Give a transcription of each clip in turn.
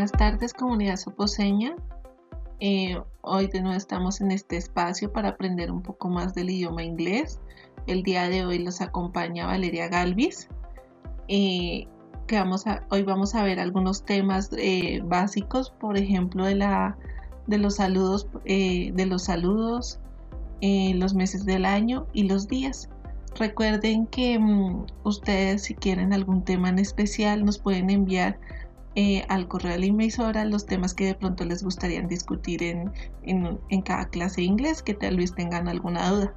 Buenas tardes comunidad soposeña. Eh, hoy de nuevo estamos en este espacio para aprender un poco más del idioma inglés. El día de hoy los acompaña Valeria Galvis. Eh, que vamos a, hoy vamos a ver algunos temas eh, básicos, por ejemplo, de, la, de los saludos, de los saludos, los meses del año y los días. Recuerden que mm, ustedes si quieren algún tema en especial nos pueden enviar eh, al correo de la emisora los temas que de pronto les gustaría discutir en, en, cada clase de inglés que tal vez tengan alguna duda.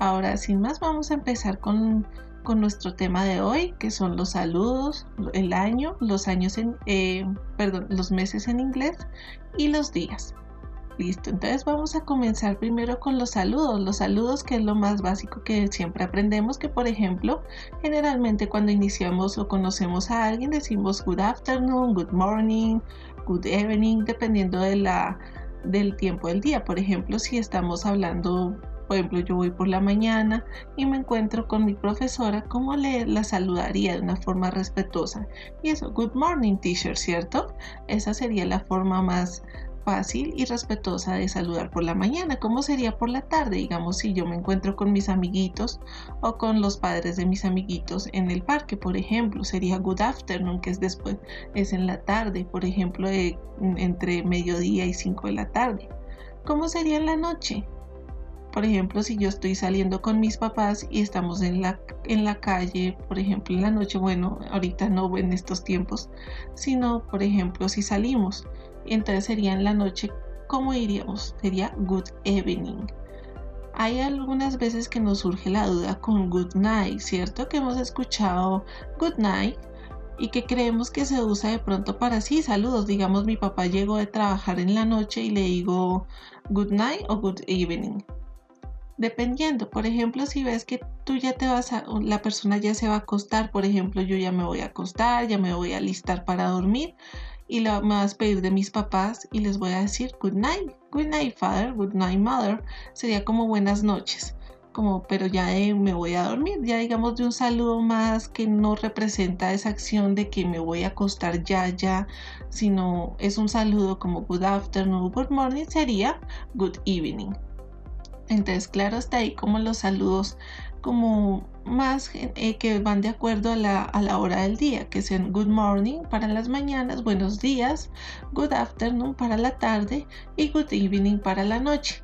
Ahora, sin más, vamos a empezar con, con nuestro tema de hoy, que son los saludos, el año, los años en, eh, perdón, los meses en inglés y los días. Listo, entonces vamos a comenzar primero con los saludos. Los saludos que es lo más básico que siempre aprendemos, que por ejemplo, generalmente cuando iniciamos o conocemos a alguien decimos good afternoon, good morning, good evening, dependiendo de la, del tiempo del día. Por ejemplo, si estamos hablando, por ejemplo, yo voy por la mañana y me encuentro con mi profesora, ¿cómo le la saludaría de una forma respetuosa? Y eso, good morning teacher, ¿cierto? Esa sería la forma más fácil y respetuosa de saludar por la mañana. ¿Cómo sería por la tarde? Digamos, si yo me encuentro con mis amiguitos o con los padres de mis amiguitos en el parque, por ejemplo, sería good afternoon, que es después, es en la tarde, por ejemplo, entre mediodía y 5 de la tarde. ¿Cómo sería en la noche? Por ejemplo, si yo estoy saliendo con mis papás y estamos en la, en la calle, por ejemplo, en la noche, bueno, ahorita no en estos tiempos, sino, por ejemplo, si salimos entonces sería en la noche, ¿cómo diríamos? Sería good evening. Hay algunas veces que nos surge la duda con good night, ¿cierto? Que hemos escuchado good night y que creemos que se usa de pronto para sí, saludos. Digamos, mi papá llegó de trabajar en la noche y le digo good night o good evening. Dependiendo, por ejemplo, si ves que tú ya te vas a, la persona ya se va a acostar, por ejemplo, yo ya me voy a acostar, ya me voy a listar para dormir, y me vas a pedir de mis papás y les voy a decir good night, good night father, good night mother, sería como buenas noches, como pero ya me voy a dormir, ya digamos de un saludo más que no representa esa acción de que me voy a acostar ya ya, sino es un saludo como good afternoon, good morning sería good evening. Entonces, claro, está ahí como los saludos como más eh, que van de acuerdo a la, a la, hora del día, que sean good morning para las mañanas, buenos días, good afternoon para la tarde y good evening para la noche.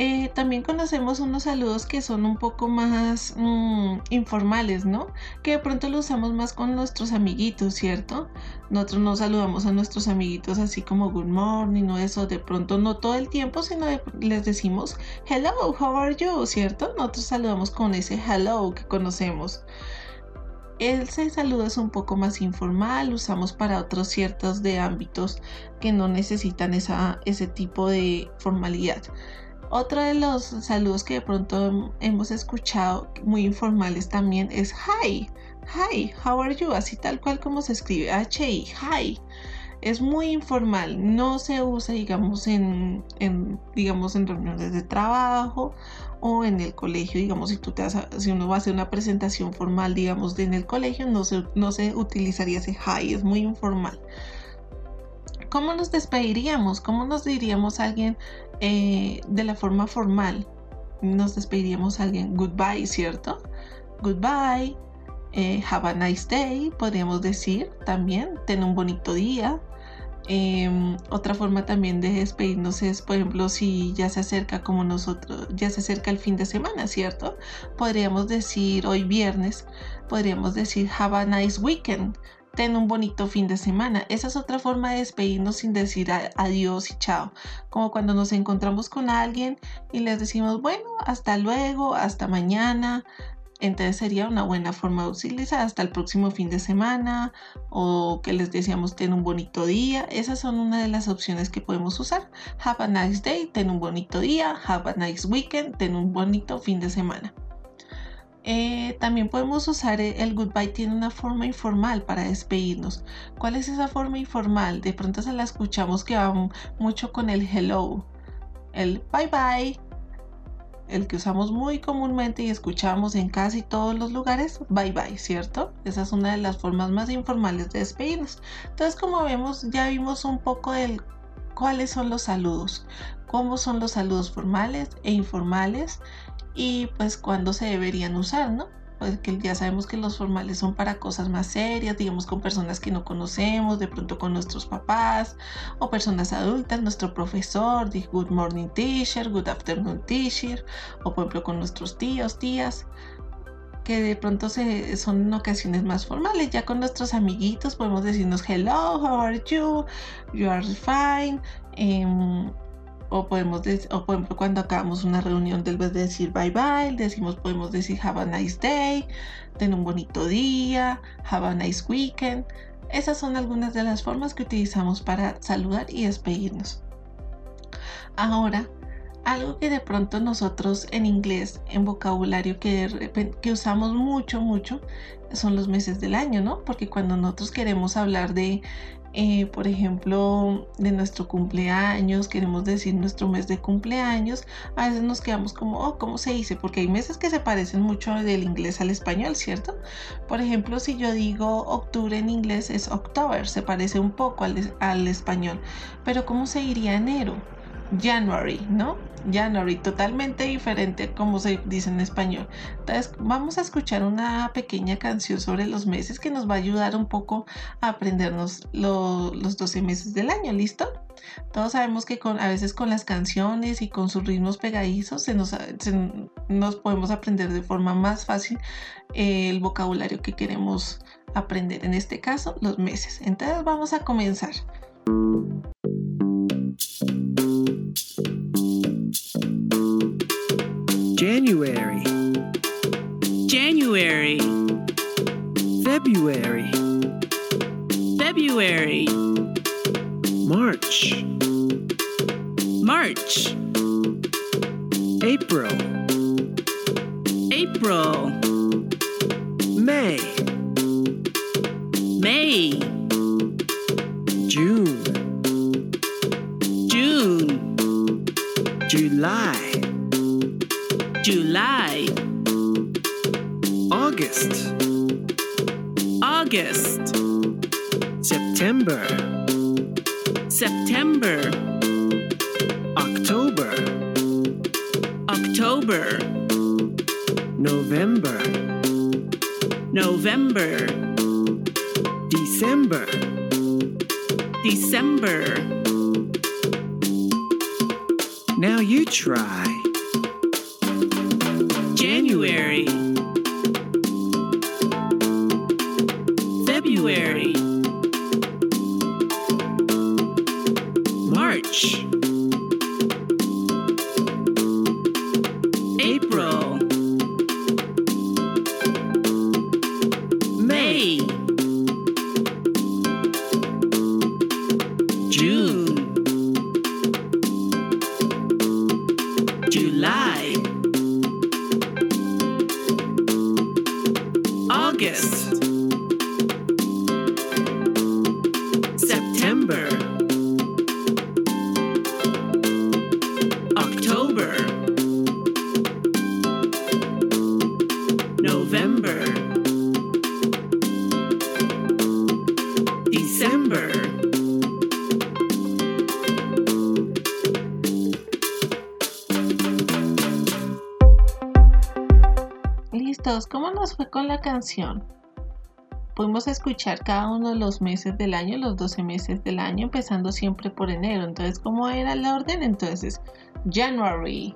Eh, también conocemos unos saludos que son un poco más mm, informales, ¿no? Que de pronto lo usamos más con nuestros amiguitos, ¿cierto? Nosotros no saludamos a nuestros amiguitos así como good morning no eso, de pronto no todo el tiempo, sino les decimos hello, how are you, ¿cierto? Nosotros saludamos con ese hello que conocemos. Ese saludo es un poco más informal, usamos para otros ciertos de ámbitos que no necesitan esa, ese tipo de formalidad. Otro de los saludos que de pronto hemos escuchado muy informales también es hi. Hi, how are you? Así tal cual como se escribe H-I, hi. Es muy informal, no se usa, digamos, en, digamos, en reuniones de trabajo o en el colegio, digamos, si tú te si uno va a hacer una presentación formal, digamos, de en el colegio, no se, no se utilizaría ese hi, es muy informal. ¿Cómo nos despediríamos? ¿Cómo nos diríamos a alguien eh, de la forma formal? Nos despediríamos a alguien goodbye, ¿cierto? Goodbye, eh, have a nice day, podríamos decir también, ten un bonito día. Em, otra forma también de despedirnos es, por ejemplo, si ya se acerca como nosotros, ya se acerca el fin de semana, ¿cierto? Podríamos decir hoy viernes, podríamos decir have a nice weekend, ten un bonito fin de semana. Esa es otra forma de despedirnos sin decir adiós y chao. Como cuando nos encontramos con alguien y les decimos, bueno, hasta luego, hasta mañana. Entonces sería una buena forma de utilizar hasta el próximo fin de semana o que les decíamos ten un bonito día. Esas son una de las opciones que podemos usar. Have a nice day, ten un bonito día. Have a nice weekend, ten un bonito fin de semana. Eh, también podemos usar el goodbye, tiene una forma informal para despedirnos. ¿Cuál es esa forma informal? De pronto se la escuchamos que va mucho con el hello, el bye bye. el que usamos muy comúnmente y escuchamos en casi todos los lugares, bye bye, ¿cierto? Esa es una de las formas más informales de despedirnos. Entonces, como vemos, ya vimos un poco del cuáles son los saludos, cómo son los saludos formales e informales y pues cuándo se deberían usar, ¿no? Pues que ya sabemos que los formales son para cosas más serias, digamos con personas que no conocemos, de pronto con nuestros papás o personas adultas, nuestro profesor, good morning teacher, good afternoon teacher, o por ejemplo con nuestros tíos, tías, que de pronto se, son en ocasiones más formales. Ya con nuestros amiguitos podemos decirnos hello, how are you, you are fine. Em, o podemos o por ejemplo cuando acabamos una reunión del vez de decir bye bye, decimos podemos decir have a nice day, ten un bonito día, have a nice weekend. Esas son algunas de las formas que utilizamos para saludar y despedirnos. Ahora, algo que de pronto nosotros en inglés, en vocabulario que, que usamos mucho, mucho, son los meses del año, ¿no? Porque cuando nosotros queremos hablar de eh, por ejemplo, de nuestro cumpleaños, queremos decir nuestro mes de cumpleaños, a veces nos quedamos como, oh, ¿cómo se dice? Porque hay meses que se parecen mucho del inglés al español, ¿cierto? Por ejemplo, si yo digo octubre en inglés es October, se parece un poco al, español, pero ¿cómo se diría enero? January, ¿no? January, totalmente diferente como se dice en español. Entonces, vamos a escuchar una pequeña canción sobre los meses que nos va a ayudar un poco a aprendernos los 12 meses del año, ¿listo? Todos sabemos que con, a veces con las canciones y con sus ritmos pegadizos nos podemos aprender de forma más fácil eh, el vocabulario que queremos aprender, en este caso los meses. Entonces vamos a comenzar. January. January. February. February. March. March. April. April. August. September. September. October. October. November. November. December. December. Now you try. La canción? Pudimos escuchar cada uno de los meses del año, los 12 meses del año, empezando siempre por enero. Entonces, ¿cómo era el orden? Entonces, January,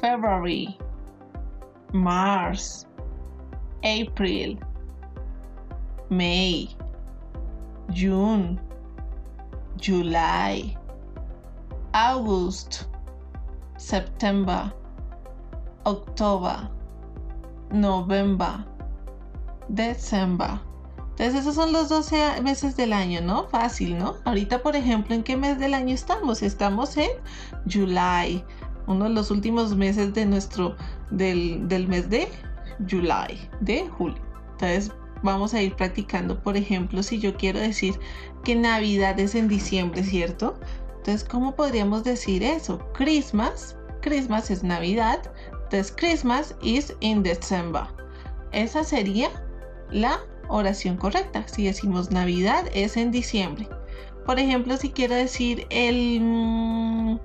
February, March, April, May, June, July, August, September, October, November, December. Entonces esos son los 12 meses del año, ¿no? Fácil, ¿no? Ahorita, por ejemplo, ¿en qué mes del año estamos? Estamos en July, uno de los últimos meses de nuestro, del, del mes de July, de julio. Entonces vamos a ir practicando, por ejemplo, si yo quiero decir que Navidad es en diciembre, ¿cierto? Entonces, ¿cómo podríamos decir eso? Christmas Christmas es Navidad. Entonces Christmas is in December. Esa sería la oración correcta. Si decimos Navidad es en diciembre. Por ejemplo, si quiero decir el, mm,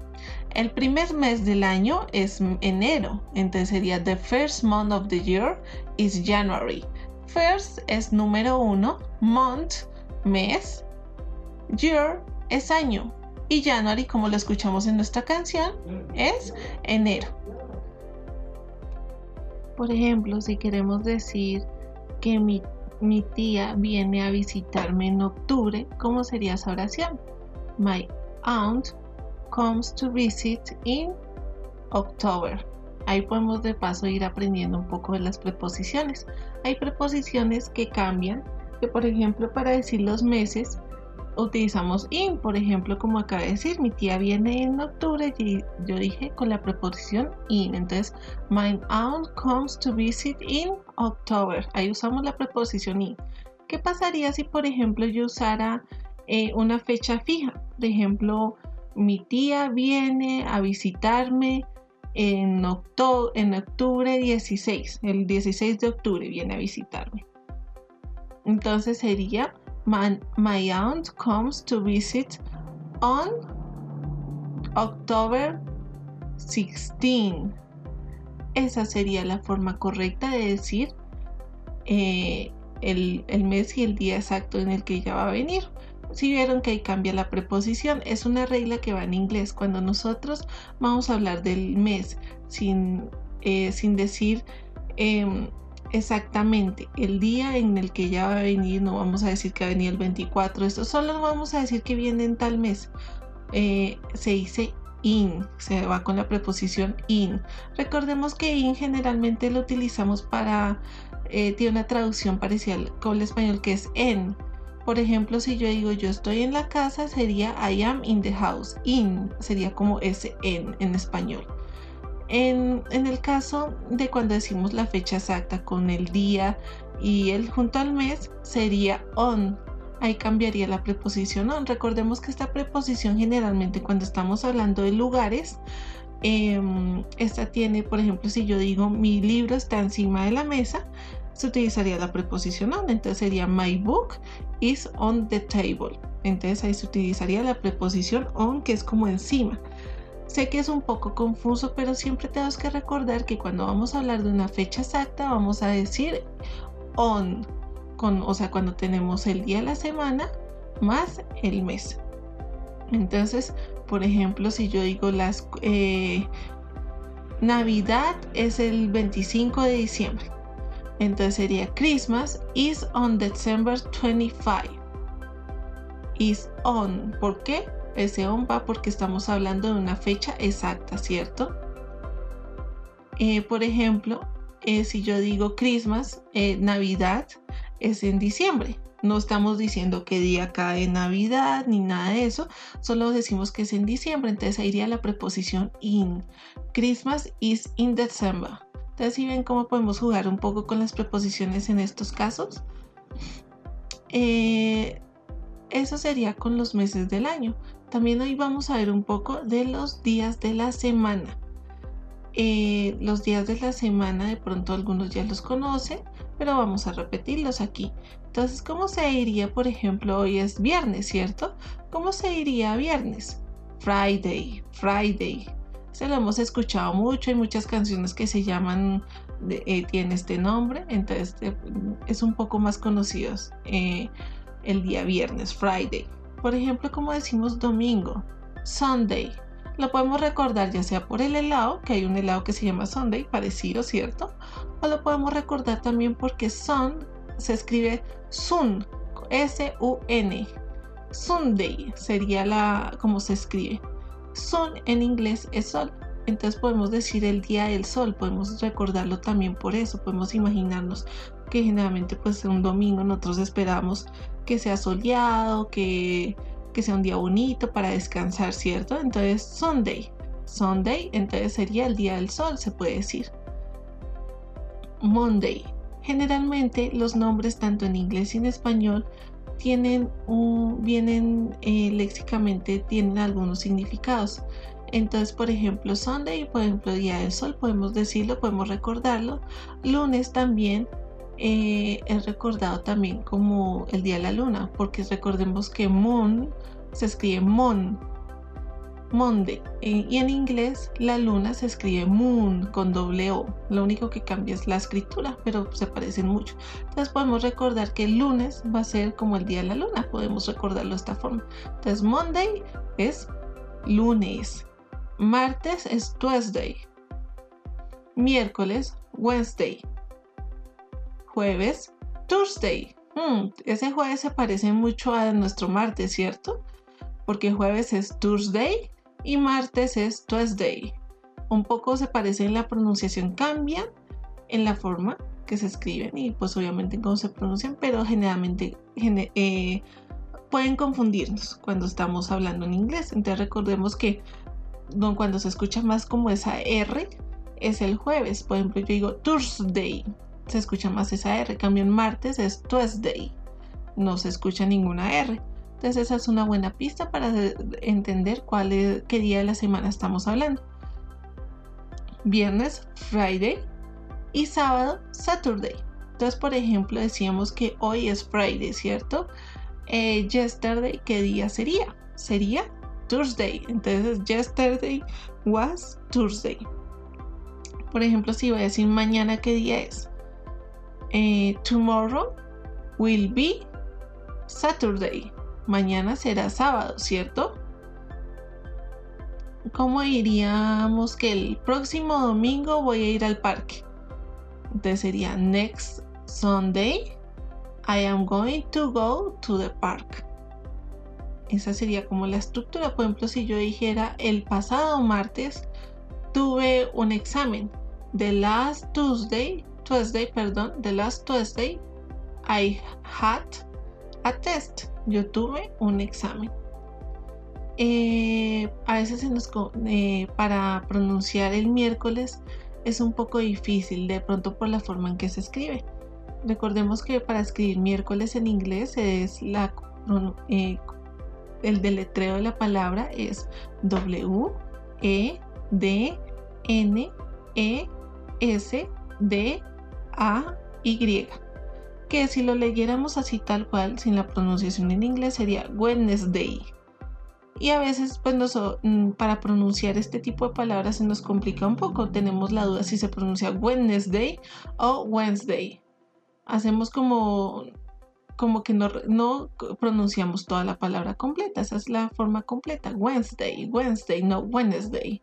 el primer mes del año es enero. Entonces sería the first month of the year is January. First es número uno, month, mes, year es año y January, como lo escuchamos en nuestra canción, es enero. Por ejemplo, si queremos decir que mi, mi tía viene a visitarme en octubre, ¿cómo sería esa oración? My aunt comes to visit in October. Ahí podemos de paso ir aprendiendo un poco de las preposiciones. Hay preposiciones que cambian, que por ejemplo para decir los meses utilizamos in, por ejemplo, como acaba de decir, mi tía viene en octubre y yo dije con la preposición in. Entonces, my aunt comes to visit in October. Ahí usamos la preposición in. ¿Qué pasaría si, por ejemplo, yo usara eh, una fecha fija? Por ejemplo, mi tía viene a visitarme en, en octubre 16. El 16 de octubre viene a visitarme. Entonces sería My, my aunt comes to visit on October 16. Esa sería la forma correcta de decir eh, el, el, mes y el día exacto en el que ella va a venir. Si vieron que ahí cambia la preposición, es una regla que va en inglés. Cuando nosotros vamos a hablar del mes sin, eh, sin decir eh, exactamente el día en el que ya va a venir, no vamos a decir que va a venir el 24, esto solo vamos a decir que viene en tal mes. Eh, se dice in, se va con la preposición in. Recordemos que in generalmente lo utilizamos para, eh, tiene una traducción parecida con el español que es en. Por ejemplo, si yo digo yo estoy en la casa, sería I am in the house. In sería como ese en en español. En, el caso de cuando decimos la fecha exacta con el día y el junto al mes sería on. Ahí cambiaría la preposición on. Recordemos que esta preposición generalmente cuando estamos hablando de lugares, em, esta tiene, por ejemplo, si yo digo mi libro está encima de la mesa, se utilizaría la preposición on. Entonces sería my book is on the table. Entonces ahí se utilizaría la preposición on que es como encima. Sé que es un poco confuso, pero siempre tenemos que recordar que cuando vamos a hablar de una fecha exacta, vamos a decir on, con, o sea, cuando tenemos el día de la semana más el mes. Entonces, por ejemplo, si yo digo las eh, Navidad es el 25 de diciembre. Entonces sería Christmas is on December 25. Is on. ¿Por qué? Ese on va porque estamos hablando de una fecha exacta, ¿cierto? Eh, por ejemplo, eh, si yo digo Christmas, eh, Navidad es en diciembre. No estamos diciendo qué día cae Navidad ni nada de eso, solo decimos que es en diciembre, entonces ahí iría la preposición in. Christmas is in December. Entonces, si ven cómo podemos jugar un poco con las preposiciones en estos casos. eso sería con los meses del año. También hoy vamos a ver un poco de los días de la semana. Eh, los días de la semana de pronto algunos ya los conocen, pero vamos a repetirlos aquí. Entonces, ¿cómo se diría, por ejemplo, hoy es viernes, ¿cierto? ¿Cómo se diría viernes? Friday, Friday. Se lo hemos escuchado mucho, hay muchas canciones que se llaman, eh, tienen este nombre, entonces eh, es un poco más conocido el día viernes, Friday. Por ejemplo, como decimos domingo, Sunday. Lo podemos recordar ya sea por el helado, que hay un helado que se llama Sunday, parecido, ¿cierto? O lo podemos recordar también porque sun se escribe sun, S-U-N. Sunday sería la como se escribe. Sun en inglés es sol. Entonces podemos decir el día del sol, podemos recordarlo también por eso, podemos imaginarnos que generalmente pues un domingo nosotros esperamos que sea soleado, que, sea un día bonito para descansar, ¿cierto? Entonces, Sunday. Sunday, entonces sería el día del sol, se puede decir. Monday. Generalmente los nombres tanto en inglés y en español tienen un, vienen eh, léxicamente tienen algunos significados. Entonces, por ejemplo, Sunday, por ejemplo, Día del Sol, podemos decirlo, podemos recordarlo. Lunes también eh, es recordado también como el Día de la Luna, porque recordemos que Moon se escribe Mon, Monday. Y en inglés la luna se escribe moon con doble O. Lo único que cambia es la escritura, pero se parecen mucho. Entonces podemos recordar que el lunes va a ser como el día de la luna. Podemos recordarlo de esta forma. Entonces Monday es lunes. Martes es Tuesday. Miércoles, Wednesday. Jueves, Thursday. Hmm, ese jueves se parece mucho a nuestro martes, ¿cierto? Porque jueves es Thursday y martes es Tuesday. Un poco se parece en la pronunciación, cambian en la forma que se escriben y pues obviamente en cómo se pronuncian, pero generalmente eh, pueden confundirnos cuando estamos hablando en inglés. Entonces recordemos que cuando se escucha más como esa R es el jueves. Por ejemplo, yo digo Thursday, se escucha más esa R. Cambio en martes es Tuesday, no se escucha ninguna R. Entonces esa es una buena pista para entender cuál es, qué día de la semana estamos hablando. Viernes, Friday y sábado, Saturday. Entonces, por ejemplo, decíamos que hoy es Friday, ¿cierto? Eh, yesterday, ¿qué día sería? Sería Thursday. Entonces, yesterday was Thursday. Por ejemplo, si voy a decir mañana, ¿qué día es? Eh, tomorrow will be Saturday mañana será sábado, ¿cierto? ¿Cómo diríamos que el próximo domingo voy a ir al parque? Entonces sería next Sunday I am going to go to the park. Esa sería como la estructura. Por ejemplo, si yo dijera el pasado martes tuve un examen. The last Tuesday, Tuesday, perdón, the last Tuesday I had a test yo tuve un examen. Eh, a veces eh, para pronunciar el miércoles es un poco difícil, de pronto por la forma en que se escribe. Recordemos que para escribir miércoles en inglés es la, eh, el deletreo de la palabra es W E D N E S D A Y que si lo leyéramos así tal cual, sin la pronunciación en inglés, sería Wednesday. Y a veces, pues, mm, para pronunciar este tipo de palabras se nos complica un poco. Tenemos la duda si se pronuncia Wednesday o Wednesday. Hacemos como, como que no, no pronunciamos toda la palabra completa. Esa es la forma completa. Wednesday, Wednesday, no Wednesday.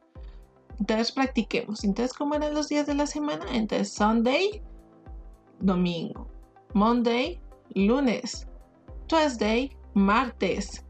Entonces practiquemos. Entonces, ¿cómo eran los días de la semana? Entonces, Sunday, domingo. Monday, lunes. Tuesday, martes.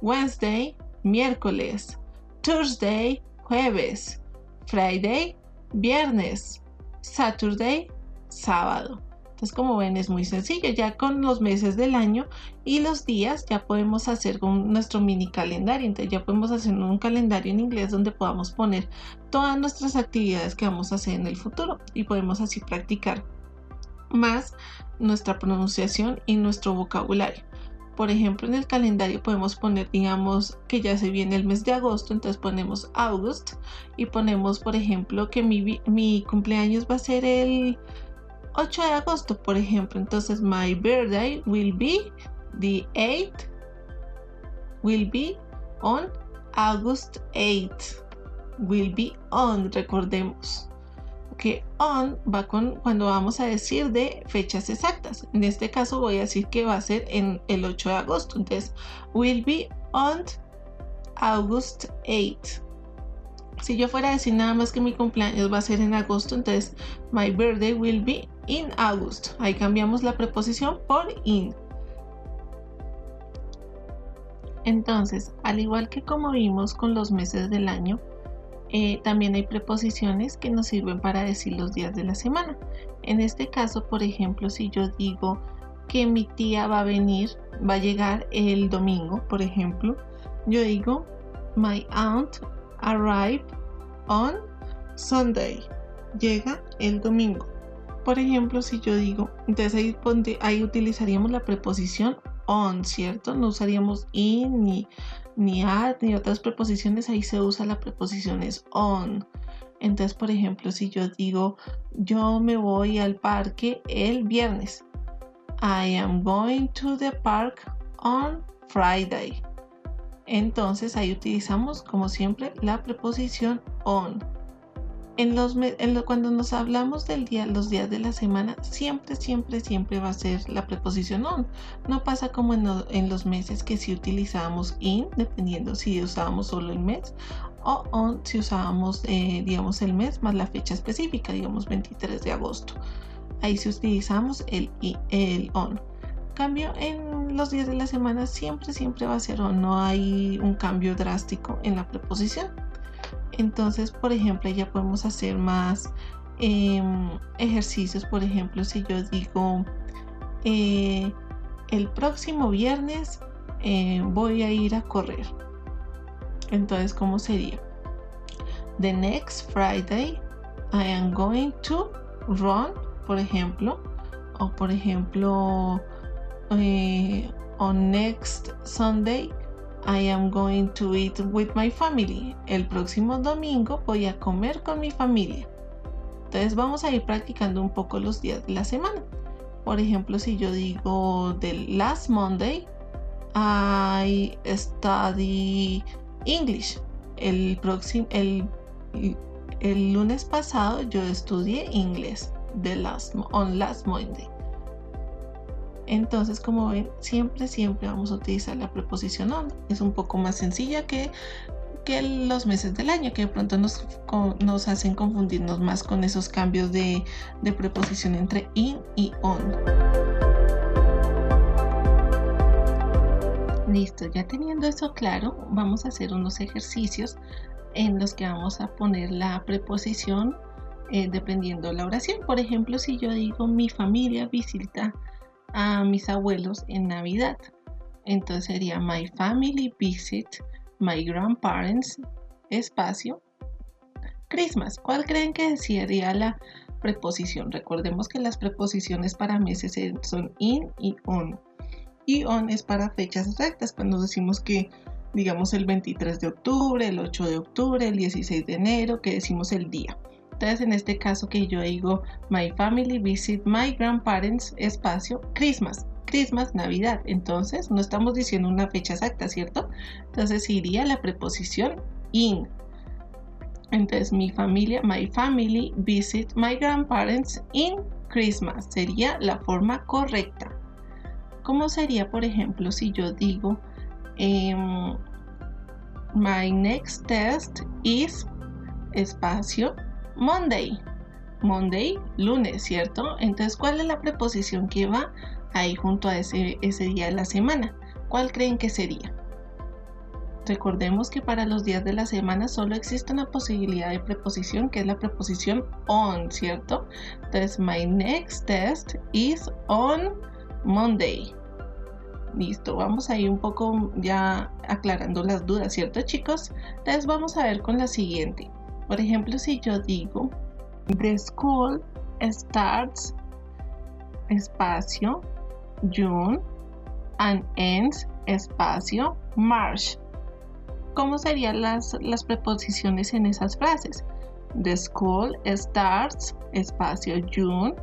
Wednesday, miércoles. Thursday, jueves. Friday, viernes. Saturday, sábado. Entonces, como ven, es muy sencillo. Ya con los meses del año y los días ya podemos hacer con nuestro mini calendario. Entonces, ya podemos hacer un calendario en inglés donde podamos poner todas nuestras actividades que vamos a hacer en el futuro y podemos así practicar más nuestra pronunciación y nuestro vocabulario. Por ejemplo, en el calendario podemos poner, digamos, que ya se viene el mes de agosto, entonces ponemos August y ponemos, por ejemplo, que mi, mi cumpleaños va a ser el 8 de agosto, por ejemplo. Entonces, my birthday will be the 8th, will be on August 8th, will be on, recordemos que on va con cuando vamos a decir de fechas exactas. En este caso voy a decir que va a ser en el 8 de agosto. Entonces, will be on August 8. Si yo fuera a decir nada más que mi cumpleaños va a ser en agosto, entonces my birthday will be in August. Ahí cambiamos la preposición por in. Entonces, al igual que como vimos con los meses del año, eh, también hay preposiciones que nos sirven para decir los días de la semana. En este caso, por ejemplo, si yo digo que mi tía va a venir, va a llegar el domingo, por ejemplo, yo digo, my aunt arrived on Sunday. Llega el domingo. Por ejemplo, si yo digo, entonces ahí, ahí utilizaríamos la preposición on, ¿cierto? No usaríamos in ni, ni at ni otras preposiciones, ahí se usa la preposición es on. Entonces, por ejemplo, si yo digo, yo me voy al parque el viernes. I am going to the park on Friday. Entonces ahí utilizamos, como siempre, la preposición on. En los, cuando nos hablamos del día, los días de la semana, siempre, siempre, siempre va a ser la preposición on. No pasa como en, los meses que si utilizamos in, dependiendo si usábamos solo el mes, o on si usábamos, eh, digamos, el mes más la fecha específica, digamos 23 de agosto. Ahí si utilizamos el, el on. Cambio en los días de la semana siempre, siempre va a ser on. No hay un cambio drástico en la preposición. Entonces, por ejemplo, ya podemos hacer más em, ejercicios. Por ejemplo, si yo digo eh, el próximo viernes eh, voy a ir a correr. Entonces, ¿cómo sería? The next Friday I am going to run, por ejemplo. O por ejemplo, eh, on next Sunday I am going to eat with my family. El próximo domingo voy a comer con mi familia. Entonces vamos a ir practicando un poco los días de la semana. Por ejemplo, si yo digo del last Monday, I study English. El, próximo, el, el lunes pasado yo estudié inglés de last, on last Monday. Entonces, como ven, siempre, siempre vamos a utilizar la preposición on. Es un poco más sencilla que, que los meses del año, que de pronto nos, nos hacen confundirnos más con esos cambios de, de preposición entre in y on. Listo, ya teniendo eso claro, vamos a hacer unos ejercicios en los que vamos a poner la preposición eh, dependiendo la oración. Por ejemplo, si yo digo mi familia visita a mis abuelos en Navidad. Entonces sería my family visit my grandparents espacio Christmas. ¿Cuál creen que sería la preposición? Recordemos que las preposiciones para meses son in y on. Y on es para fechas exactas, cuando decimos que digamos el 23 de octubre, el 8 de octubre, el 16 de enero, que decimos el día. Entonces, en este caso que yo digo, my family visit my grandparents, espacio, Christmas. Christmas, Navidad. Entonces, no estamos diciendo una fecha exacta, ¿cierto? Entonces, iría la preposición in. Entonces, mi familia, my family visit my grandparents in Christmas. Sería la forma correcta. ¿Cómo sería, por ejemplo, si yo digo, em, my next test is espacio Monday. Monday, lunes, ¿cierto? Entonces, ¿cuál es la preposición que va ahí junto a ese, ese día de la semana? ¿Cuál creen que sería? Recordemos que para los días de la semana solo existe una posibilidad de preposición que es la preposición on, ¿cierto? Entonces, my next test is on Monday. Listo, vamos ahí un poco ya aclarando las dudas, ¿cierto chicos? Entonces vamos a ver con la siguiente. Por ejemplo, si yo digo, the school starts espacio June and ends espacio March. ¿Cómo serían las, las preposiciones en esas frases? The school starts espacio June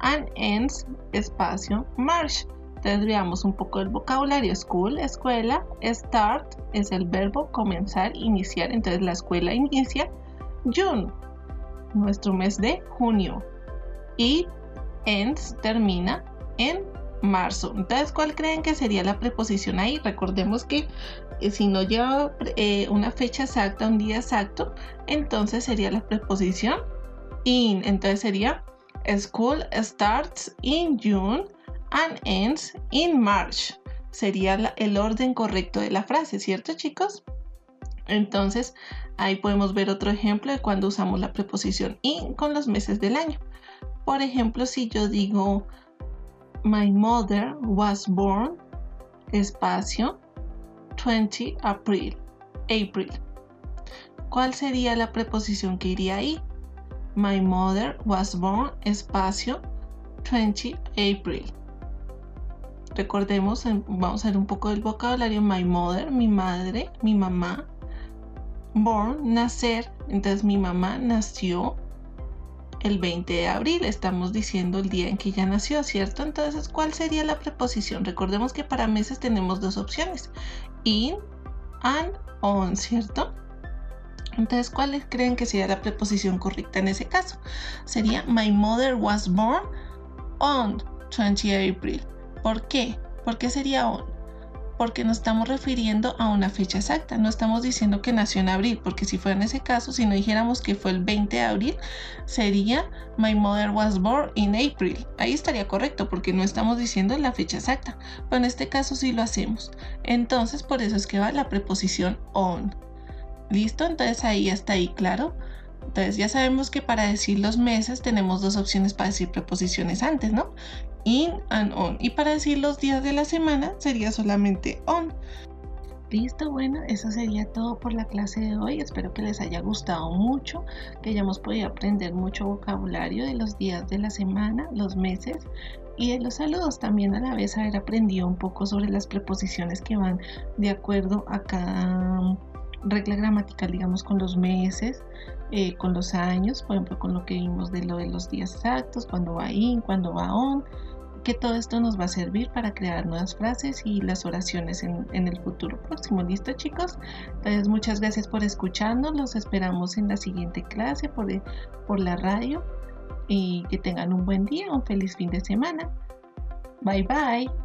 and ends espacio March. Entonces veamos un poco el vocabulario. School, escuela. Start es el verbo comenzar, iniciar. Entonces la escuela inicia June, nuestro mes de junio. Y ends termina en marzo. Entonces, ¿cuál creen que sería la preposición ahí? Recordemos que eh, si no lleva eh, una fecha exacta, un día exacto, entonces sería la preposición in. Entonces sería School starts in June and ends in March. Sería el orden correcto de la frase, ¿cierto chicos? Entonces, ahí podemos ver otro ejemplo de cuando usamos la preposición in con los meses del año. Por ejemplo, si yo digo My mother was born, espacio, 20 April, April. ¿Cuál sería la preposición que iría ahí? My mother was born, espacio, 20 April. recordemos, vamos a ver un poco del vocabulario. My mother, mi madre, mi mamá. Born, nacer. Entonces mi mamá nació el 20 de abril. Estamos diciendo el día en que ella nació, ¿cierto? Entonces, ¿cuál sería la preposición? Recordemos que para meses tenemos dos opciones. In, and, on, ¿cierto? Entonces, ¿cuál creen que sería la preposición correcta en ese caso? Sería My mother was born on 20 April. ¿Por qué? ¿Por qué sería on? Porque nos estamos refiriendo a una fecha exacta, no estamos diciendo que nació en abril, porque si fuera en ese caso, si no dijéramos que fue el 20 de abril, sería My mother was born in April. Ahí estaría correcto, porque no estamos diciendo la fecha exacta, pero en este caso sí lo hacemos. Entonces, por eso es que va la preposición on. ¿Listo? Entonces ahí está ahí, claro. Entonces ya sabemos que para decir los meses tenemos dos opciones para decir preposiciones antes, ¿no? In and on. Y para decir los días de la semana sería solamente on. Listo, bueno, eso sería todo por la clase de hoy. Espero que les haya gustado mucho, que hayamos podido aprender mucho vocabulario de los días de la semana, los meses y de los saludos. También a la vez haber aprendido un poco sobre las preposiciones que van de acuerdo a cada regla gramatical, digamos, con los meses, eh, con los años, por ejemplo, con lo que vimos de lo de los días exactos, cuando va in, cuando va on, que todo esto nos va a servir para crear nuevas frases y las oraciones en, el futuro próximo. ¿Listo, chicos? Entonces, muchas gracias por escucharnos. Los esperamos en la siguiente clase por, por la radio y que tengan un buen día, un feliz fin de semana. Bye bye.